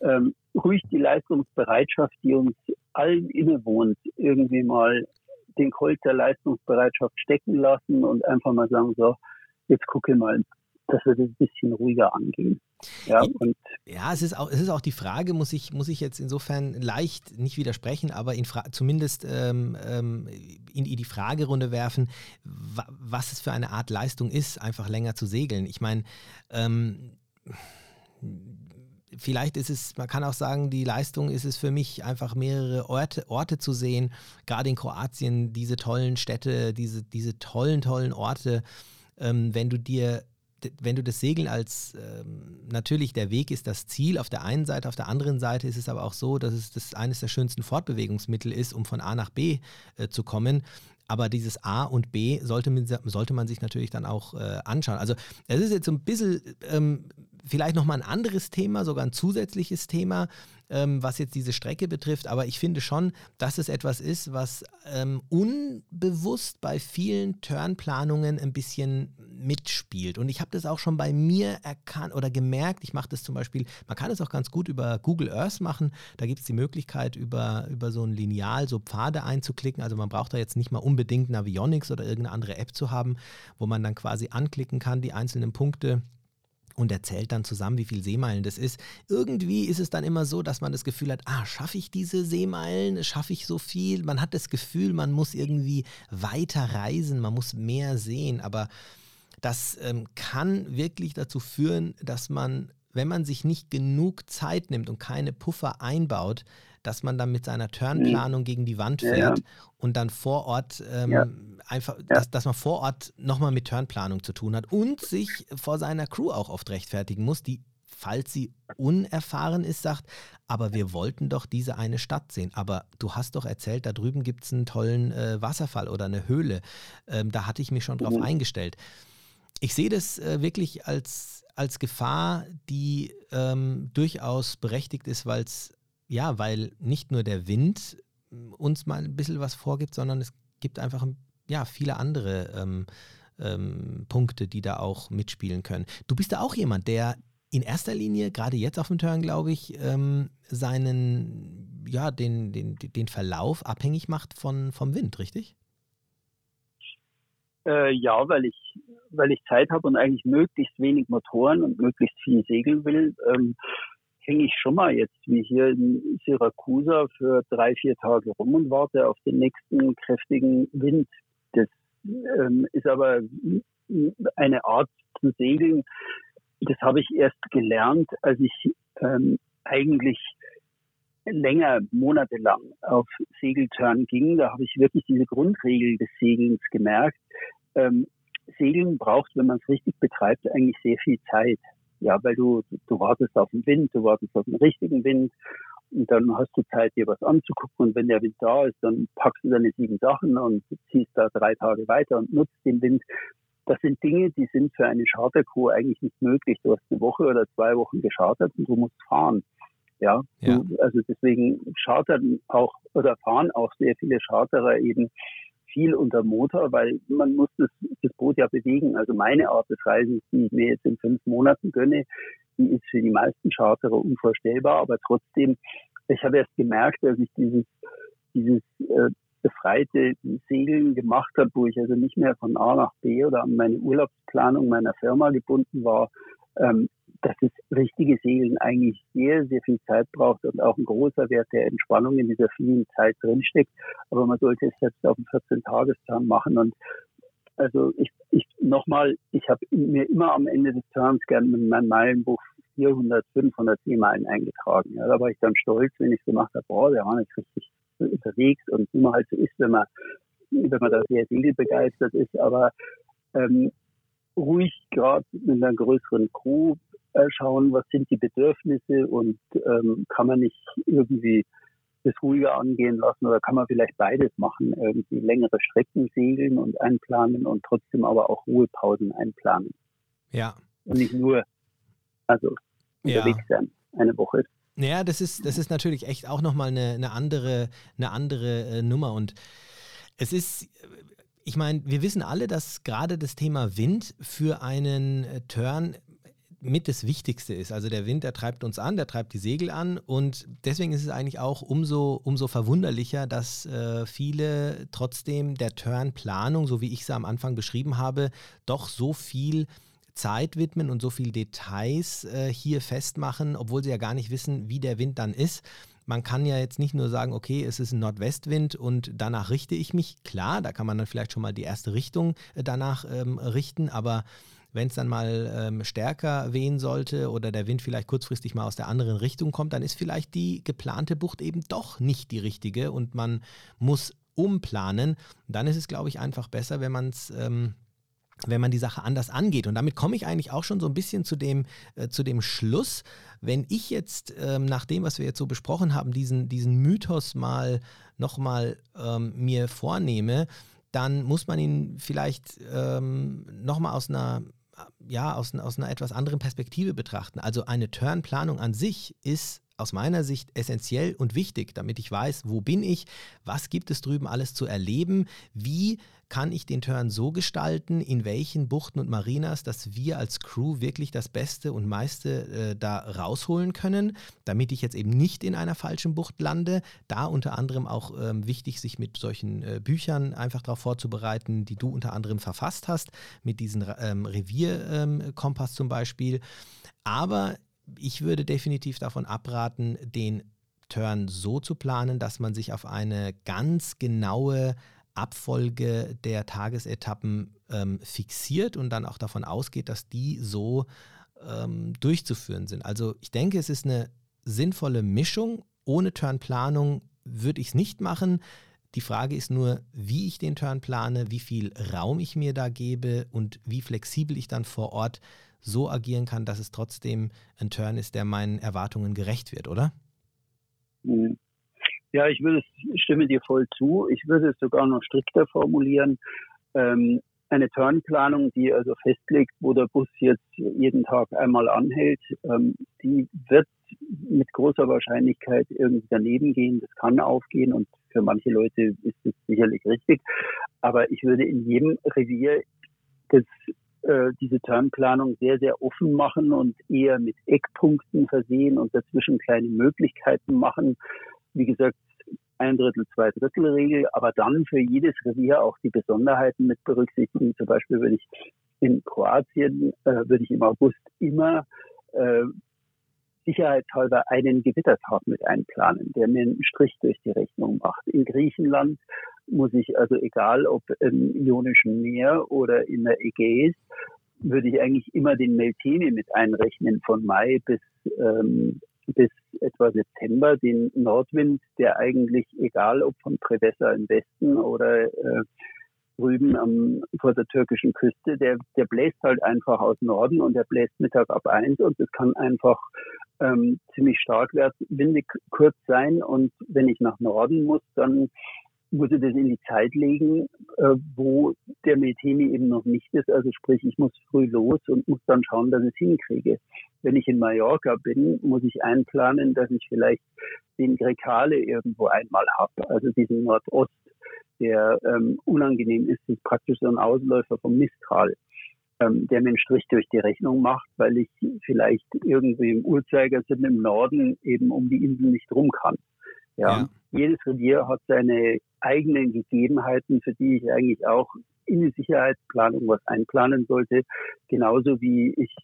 hm. ähm, ruhig die Leistungsbereitschaft, die uns allen innewohnt, irgendwie mal den Colt der Leistungsbereitschaft stecken lassen und einfach mal sagen, so, jetzt gucke mal, dass wir das ein bisschen ruhiger angehen. Ja, ja es, ist auch, es ist auch die Frage, muss ich, muss ich jetzt insofern leicht nicht widersprechen, aber in zumindest ähm, ähm in, in, die Fragerunde werfen, was es für eine Art Leistung ist, einfach länger zu segeln. Ich meine, ähm, vielleicht ist es, man kann auch sagen, die Leistung ist es für mich, einfach mehrere Orte, Orte zu sehen, gerade in Kroatien, diese tollen Städte, diese, diese tollen, tollen Orte. Ähm, wenn du dir wenn du das Segeln als ähm, natürlich der Weg ist das Ziel auf der einen Seite, auf der anderen Seite ist es aber auch so, dass es das eines der schönsten Fortbewegungsmittel ist, um von A nach B äh, zu kommen. Aber dieses A und B sollte man, sollte man sich natürlich dann auch äh, anschauen. Also es ist jetzt so ein bisschen ähm, vielleicht nochmal ein anderes Thema, sogar ein zusätzliches Thema, ähm, was jetzt diese Strecke betrifft. Aber ich finde schon, dass es etwas ist, was ähm, unbewusst bei vielen Turnplanungen ein bisschen mitspielt. Und ich habe das auch schon bei mir erkannt oder gemerkt. Ich mache das zum Beispiel, man kann es auch ganz gut über Google Earth machen. Da gibt es die Möglichkeit, über, über so ein Lineal so Pfade einzuklicken. Also man braucht da jetzt nicht mal unbedingt Navionics oder irgendeine andere App zu haben, wo man dann quasi anklicken kann, die einzelnen Punkte und er zählt dann zusammen, wie viele Seemeilen das ist. Irgendwie ist es dann immer so, dass man das Gefühl hat, ah, schaffe ich diese Seemeilen, schaffe ich so viel? Man hat das Gefühl, man muss irgendwie weiter reisen, man muss mehr sehen, aber das ähm, kann wirklich dazu führen, dass man, wenn man sich nicht genug Zeit nimmt und keine Puffer einbaut, dass man dann mit seiner Turnplanung gegen die Wand fährt ja, ja. und dann vor Ort ähm, ja. einfach, dass, dass man vor Ort nochmal mit Turnplanung zu tun hat und sich vor seiner Crew auch oft rechtfertigen muss, die falls sie unerfahren ist, sagt, aber wir wollten doch diese eine Stadt sehen. Aber du hast doch erzählt, da drüben gibt es einen tollen äh, Wasserfall oder eine Höhle. Ähm, da hatte ich mich schon drauf mhm. eingestellt. Ich sehe das äh, wirklich als, als Gefahr, die ähm, durchaus berechtigt ist, weil es ja, weil nicht nur der Wind mm, uns mal ein bisschen was vorgibt, sondern es gibt einfach ja, viele andere ähm, ähm, Punkte, die da auch mitspielen können. Du bist da auch jemand, der in erster Linie, gerade jetzt auf dem Turn, glaube ich, ähm, seinen, ja, den, den, den Verlauf abhängig macht von, vom Wind, richtig? Äh, ja, weil ich, weil ich Zeit habe und eigentlich möglichst wenig Motoren und möglichst viel segeln will. Ähm, hänge ich schon mal jetzt wie hier in Syrakusa für drei, vier Tage rum und warte auf den nächsten kräftigen Wind. Das ähm, ist aber eine Art zu segeln. Das habe ich erst gelernt, als ich ähm, eigentlich länger, monatelang auf Segeltörn ging. Da habe ich wirklich diese Grundregel des Segelns gemerkt. Ähm, Segeln braucht, wenn man es richtig betreibt, eigentlich sehr viel Zeit. Ja, weil du, du wartest auf den Wind, du wartest auf den richtigen Wind und dann hast du Zeit, dir was anzugucken und wenn der Wind da ist, dann packst du deine sieben Sachen und ziehst da drei Tage weiter und nutzt den Wind. Das sind Dinge, die sind für eine Chartercrew eigentlich nicht möglich. Du hast eine Woche oder zwei Wochen geschartert und du musst fahren. Ja, ja. Du, also deswegen chartern auch oder fahren auch sehr viele Charterer eben viel unter Motor, weil man muss das, das Boot ja bewegen. Also meine Art des Reisens, die ich mir jetzt in fünf Monaten gönne, die ist für die meisten Charterer unvorstellbar. Aber trotzdem, ich habe erst gemerkt, als ich dieses, dieses äh, befreite Segeln gemacht habe, wo ich also nicht mehr von A nach B oder an meine Urlaubsplanung meiner Firma gebunden war, ähm, dass das richtige Segeln eigentlich sehr, sehr viel Zeit braucht und auch ein großer Wert der Entspannung in dieser vielen Zeit drinsteckt. Aber man sollte es selbst auf dem 14-Tagesplan machen. Und also ich, ich nochmal, ich habe mir immer am Ende des Turns gerne in meinem Meilenbuch 400, 500 Seemeilen eingetragen. Ja, da war ich dann stolz, wenn ich es gemacht habe, boah, wir waren jetzt richtig unterwegs und wie man halt so ist, wenn man, wenn man da sehr segelbegeistert ist. Aber ähm, ruhig gerade mit einer größeren Crew äh, schauen, was sind die Bedürfnisse und ähm, kann man nicht irgendwie das ruhiger angehen lassen oder kann man vielleicht beides machen, irgendwie längere Strecken segeln und einplanen und trotzdem aber auch Ruhepausen einplanen. Ja. Und nicht nur, also unterwegs ja. sein, eine Woche. Ja, das ist, das ist natürlich echt auch nochmal eine, eine andere, eine andere äh, Nummer und es ist, ich meine, wir wissen alle, dass gerade das Thema Wind für einen äh, Turn mit das Wichtigste ist. Also der Wind, der treibt uns an, der treibt die Segel an und deswegen ist es eigentlich auch umso, umso verwunderlicher, dass äh, viele trotzdem der Turnplanung, so wie ich sie am Anfang beschrieben habe, doch so viel Zeit widmen und so viele Details äh, hier festmachen, obwohl sie ja gar nicht wissen, wie der Wind dann ist. Man kann ja jetzt nicht nur sagen, okay, es ist ein Nordwestwind und danach richte ich mich. Klar, da kann man dann vielleicht schon mal die erste Richtung äh, danach ähm, richten, aber wenn es dann mal ähm, stärker wehen sollte oder der Wind vielleicht kurzfristig mal aus der anderen Richtung kommt, dann ist vielleicht die geplante Bucht eben doch nicht die richtige und man muss umplanen. Dann ist es, glaube ich, einfach besser, wenn man es ähm, wenn man die Sache anders angeht. Und damit komme ich eigentlich auch schon so ein bisschen zu dem, äh, zu dem Schluss. Wenn ich jetzt ähm, nach dem, was wir jetzt so besprochen haben, diesen, diesen Mythos mal nochmal ähm, mir vornehme, dann muss man ihn vielleicht ähm, nochmal aus einer ja, aus, aus einer etwas anderen Perspektive betrachten. Also eine Turnplanung an sich ist aus meiner Sicht essentiell und wichtig, damit ich weiß, wo bin ich, was gibt es drüben alles zu erleben, wie kann ich den Turn so gestalten, in welchen Buchten und Marinas, dass wir als Crew wirklich das Beste und meiste äh, da rausholen können, damit ich jetzt eben nicht in einer falschen Bucht lande. Da unter anderem auch ähm, wichtig, sich mit solchen äh, Büchern einfach darauf vorzubereiten, die du unter anderem verfasst hast, mit diesem ähm, Revierkompass ähm, zum Beispiel. Aber ich würde definitiv davon abraten, den Turn so zu planen, dass man sich auf eine ganz genaue Abfolge der Tagesetappen ähm, fixiert und dann auch davon ausgeht, dass die so ähm, durchzuführen sind. Also ich denke, es ist eine sinnvolle Mischung. Ohne Turnplanung würde ich es nicht machen. Die Frage ist nur, wie ich den Turn plane, wie viel Raum ich mir da gebe und wie flexibel ich dann vor Ort so agieren kann, dass es trotzdem ein Turn ist, der meinen Erwartungen gerecht wird, oder? Mhm. Ja, ich würde, stimme dir voll zu. Ich würde es sogar noch strikter formulieren. Ähm, eine Turnplanung, die also festlegt, wo der Bus jetzt jeden Tag einmal anhält, ähm, die wird mit großer Wahrscheinlichkeit irgendwie daneben gehen. Das kann aufgehen und für manche Leute ist es sicherlich richtig. Aber ich würde in jedem Revier das, äh, diese Turnplanung sehr, sehr offen machen und eher mit Eckpunkten versehen und dazwischen kleine Möglichkeiten machen, wie gesagt, ein Drittel, zwei Drittel Regel, aber dann für jedes Revier auch die Besonderheiten mit berücksichtigen. Zum Beispiel würde ich in Kroatien, äh, würde ich im August immer äh, sicherheitshalber einen Gewittertag mit einplanen, der mir einen Strich durch die Rechnung macht. In Griechenland muss ich also, egal ob im Ionischen Meer oder in der Ägäis, würde ich eigentlich immer den Meltemi mit einrechnen von Mai bis ähm, bis etwa September. Den Nordwind, der eigentlich, egal ob von Trevessa im Westen oder äh, drüben am, vor der türkischen Küste, der, der bläst halt einfach aus Norden und der bläst Mittag ab eins und es kann einfach ähm, ziemlich stark windig kurz sein und wenn ich nach Norden muss, dann muss ich das in die Zeit legen, äh, wo der Meltemi eben noch nicht ist. Also sprich, ich muss früh los und muss dann schauen, dass ich es hinkriege. Wenn ich in Mallorca bin, muss ich einplanen, dass ich vielleicht den Grekale irgendwo einmal habe, also diesen Nordost, der ähm, unangenehm ist, ist praktisch so ein Ausläufer vom Mistral, ähm, der mir einen Strich durch die Rechnung macht, weil ich vielleicht irgendwie im Uhrzeigersinn im Norden eben um die Insel nicht rum kann. Ja. ja. Jedes Revier hat seine eigenen Gegebenheiten, für die ich eigentlich auch in die Sicherheitsplanung was einplanen sollte. Genauso wie ich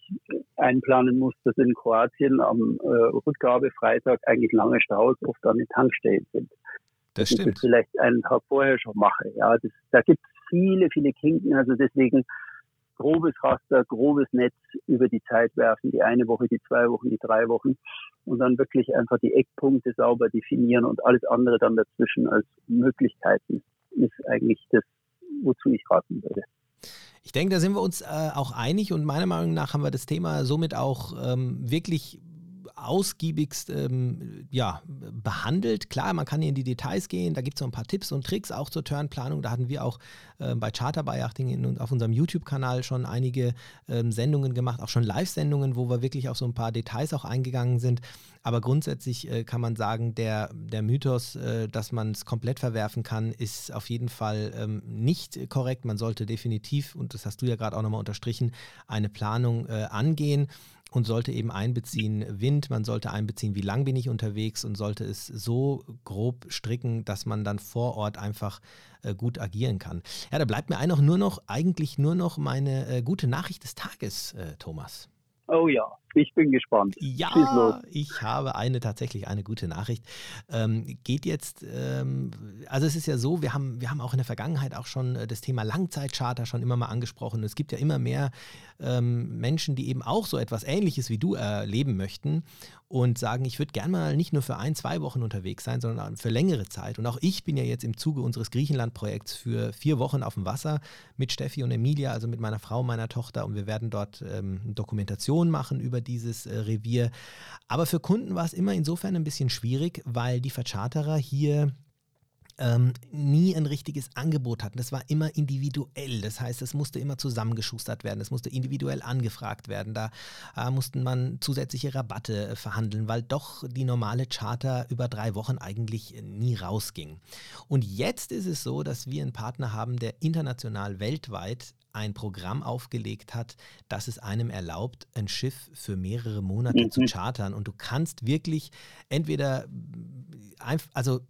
einplanen muss, dass in Kroatien am äh, Rückgabefreitag eigentlich lange Staus oft an den Tankstellen sind. Das stimmt. Ich das vielleicht einen Tag vorher schon mache. Ja, das, da gibt es viele, viele Kinken. Also deswegen grobes Raster, grobes Netz über die Zeit werfen, die eine Woche, die zwei Wochen, die drei Wochen und dann wirklich einfach die Eckpunkte sauber definieren und alles andere dann dazwischen als Möglichkeiten ist eigentlich das, wozu ich raten würde. Ich denke, da sind wir uns äh, auch einig und meiner Meinung nach haben wir das Thema somit auch ähm, wirklich ausgiebigst ähm, ja, behandelt. Klar, man kann hier in die Details gehen, da gibt es so ein paar Tipps und Tricks auch zur Turnplanung. Da hatten wir auch äh, bei Charterbayachting auf unserem YouTube-Kanal schon einige ähm, Sendungen gemacht, auch schon Live-Sendungen, wo wir wirklich auf so ein paar Details auch eingegangen sind. Aber grundsätzlich äh, kann man sagen, der, der Mythos, äh, dass man es komplett verwerfen kann, ist auf jeden Fall ähm, nicht korrekt. Man sollte definitiv, und das hast du ja gerade auch nochmal unterstrichen, eine Planung äh, angehen und sollte eben einbeziehen Wind, man sollte einbeziehen, wie lang bin ich unterwegs und sollte es so grob stricken, dass man dann vor Ort einfach äh, gut agieren kann. Ja, da bleibt mir einfach nur noch, eigentlich nur noch meine äh, gute Nachricht des Tages, äh, Thomas. Oh ja, ich bin gespannt. Ja, ich habe eine tatsächlich eine gute Nachricht. Ähm, geht jetzt, ähm, also es ist ja so, wir haben, wir haben auch in der Vergangenheit auch schon äh, das Thema Langzeitcharter schon immer mal angesprochen. Es gibt ja immer mehr ähm, Menschen, die eben auch so etwas Ähnliches wie du erleben möchten und sagen, ich würde gerne mal nicht nur für ein, zwei Wochen unterwegs sein, sondern für längere Zeit. Und auch ich bin ja jetzt im Zuge unseres Griechenland-Projekts für vier Wochen auf dem Wasser mit Steffi und Emilia, also mit meiner Frau und meiner Tochter. Und wir werden dort ähm, Dokumentation machen über dieses äh, Revier. Aber für Kunden war es immer insofern ein bisschen schwierig, weil die Vercharterer hier ähm, nie ein richtiges Angebot hatten. Das war immer individuell. Das heißt, es musste immer zusammengeschustert werden. Es musste individuell angefragt werden. Da äh, mussten man zusätzliche Rabatte äh, verhandeln, weil doch die normale Charter über drei Wochen eigentlich nie rausging. Und jetzt ist es so, dass wir einen Partner haben, der international weltweit ein Programm aufgelegt hat, das es einem erlaubt, ein Schiff für mehrere Monate mhm. zu chartern. Und du kannst wirklich entweder, also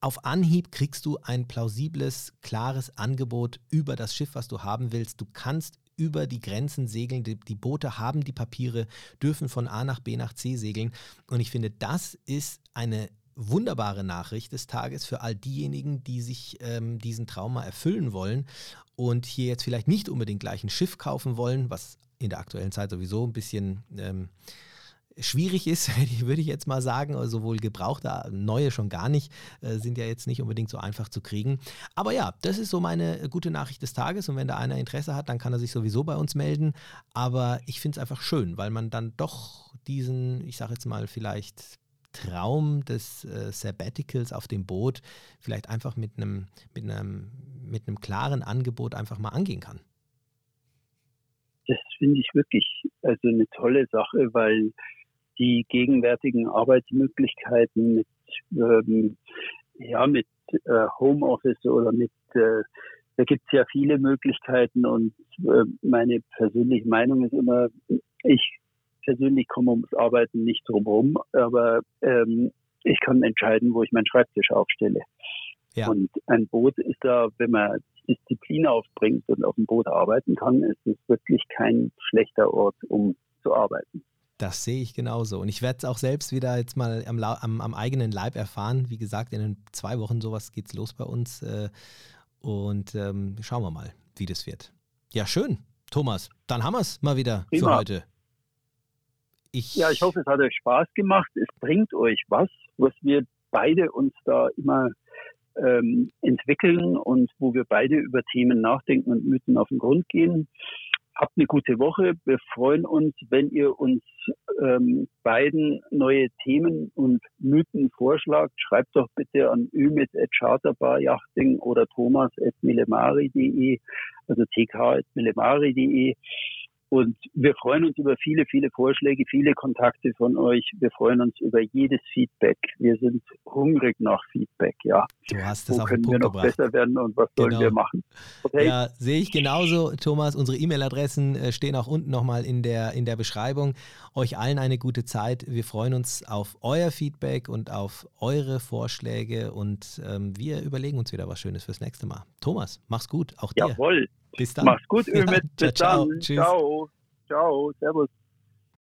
auf Anhieb kriegst du ein plausibles, klares Angebot über das Schiff, was du haben willst. Du kannst über die Grenzen segeln. Die, die, Boote haben die Papiere, dürfen von A nach B nach C segeln. Und ich finde, das ist eine wunderbare Nachricht des Tages für all diejenigen, die sich ähm, diesen Trauma erfüllen wollen und hier jetzt vielleicht nicht unbedingt gleich ein Schiff kaufen wollen, was in der aktuellen Zeit sowieso ein bisschen ähm, schwierig ist, würde ich jetzt mal sagen, also sowohl gebrauchte, neue schon gar nicht, äh, sind ja jetzt nicht unbedingt so einfach zu kriegen. Aber ja, das ist so meine gute Nachricht des Tages und wenn da einer Interesse hat, dann kann er sich sowieso bei uns melden. Aber ich finde es einfach schön, weil man dann doch diesen, ich sage jetzt mal vielleicht Traum des äh, Sabbaticals auf dem Boot vielleicht einfach mit einem, mit einem, mit einem klaren Angebot einfach mal angehen kann. Das finde ich wirklich also eine tolle Sache, weil die gegenwärtigen Arbeitsmöglichkeiten mit, ähm, ja, mit äh, Homeoffice oder mit, äh, da gibt es ja viele Möglichkeiten und äh, meine persönliche Meinung ist immer, ich persönlich komme ums Arbeiten nicht drum herum, aber ähm, ich kann entscheiden, wo ich meinen Schreibtisch aufstelle. Ja. Und ein Boot ist da, wenn man Disziplin aufbringt und auf dem Boot arbeiten kann, ist es wirklich kein schlechter Ort, um zu arbeiten. Das sehe ich genauso. Und ich werde es auch selbst wieder jetzt mal am, am, am, eigenen Leib erfahren. Wie gesagt, in zwei Wochen sowas geht es los bei uns. Äh, und ähm, schauen wir mal, wie das wird. Ja, schön. Thomas, dann haben wir es mal wieder Prima. für heute. Ich ja, ich hoffe, es hat euch Spaß gemacht. Es bringt euch was, was wir beide uns da immer ähm, entwickeln und wo wir beide über Themen nachdenken und Mythen auf den Grund gehen. Habt eine gute Woche. Wir freuen uns, wenn ihr uns ähm, beiden neue Themen und Mythen vorschlagt. Schreibt doch bitte an ümit.charterbarjachting oder thomas.milemari.de, also tk.milemari.de. Und wir freuen uns über viele, viele Vorschläge, viele Kontakte von euch. Wir freuen uns über jedes Feedback. Wir sind hungrig nach Feedback, ja. Du hast es Wo auf können den Punkt wir noch gebracht. besser werden und was genau. sollen wir machen? Okay? Ja, sehe ich genauso, Thomas. Unsere E-Mail-Adressen äh, stehen auch unten nochmal in der, in der Beschreibung. Euch allen eine gute Zeit. Wir freuen uns auf euer Feedback und auf eure Vorschläge und ähm, wir überlegen uns wieder was Schönes fürs nächste Mal. Thomas, mach's gut. Auch dir. Jawohl. Bis dann. Mach's gut, Ümit. Bis ciao, dann. Ciao. Ciao. Servus.